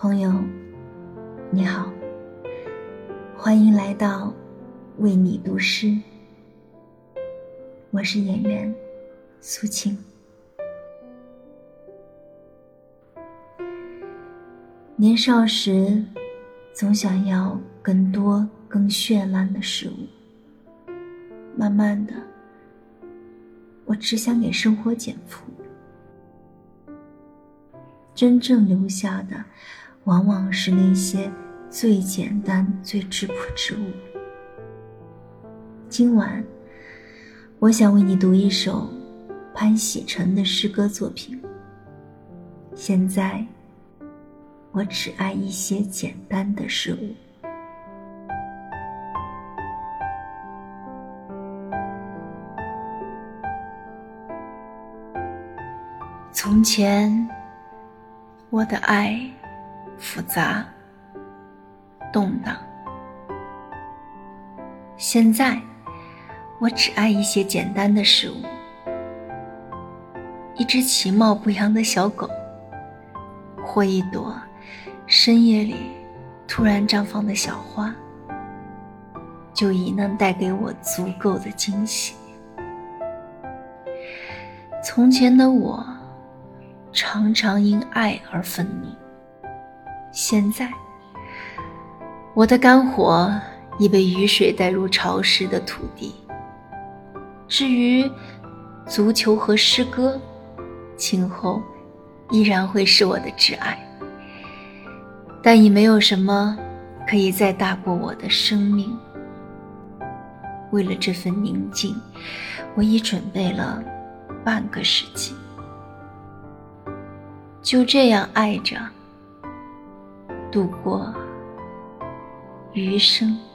朋友，你好，欢迎来到为你读诗。我是演员苏青。年少时，总想要更多、更绚烂的事物。慢慢的，我只想给生活减负。真正留下的，往往是那些最简单、最质朴之物。今晚，我想为你读一首潘喜成的诗歌作品。现在，我只爱一些简单的事物。从前。我的爱复杂、动荡。现在，我只爱一些简单的事物：一只其貌不扬的小狗，或一朵深夜里突然绽放的小花，就已能带给我足够的惊喜。从前的我。常常因爱而愤怒。现在，我的肝火已被雨水带入潮湿的土地。至于足球和诗歌，今后依然会是我的挚爱。但已没有什么可以再大过我的生命。为了这份宁静，我已准备了半个世纪。就这样爱着，度过余生。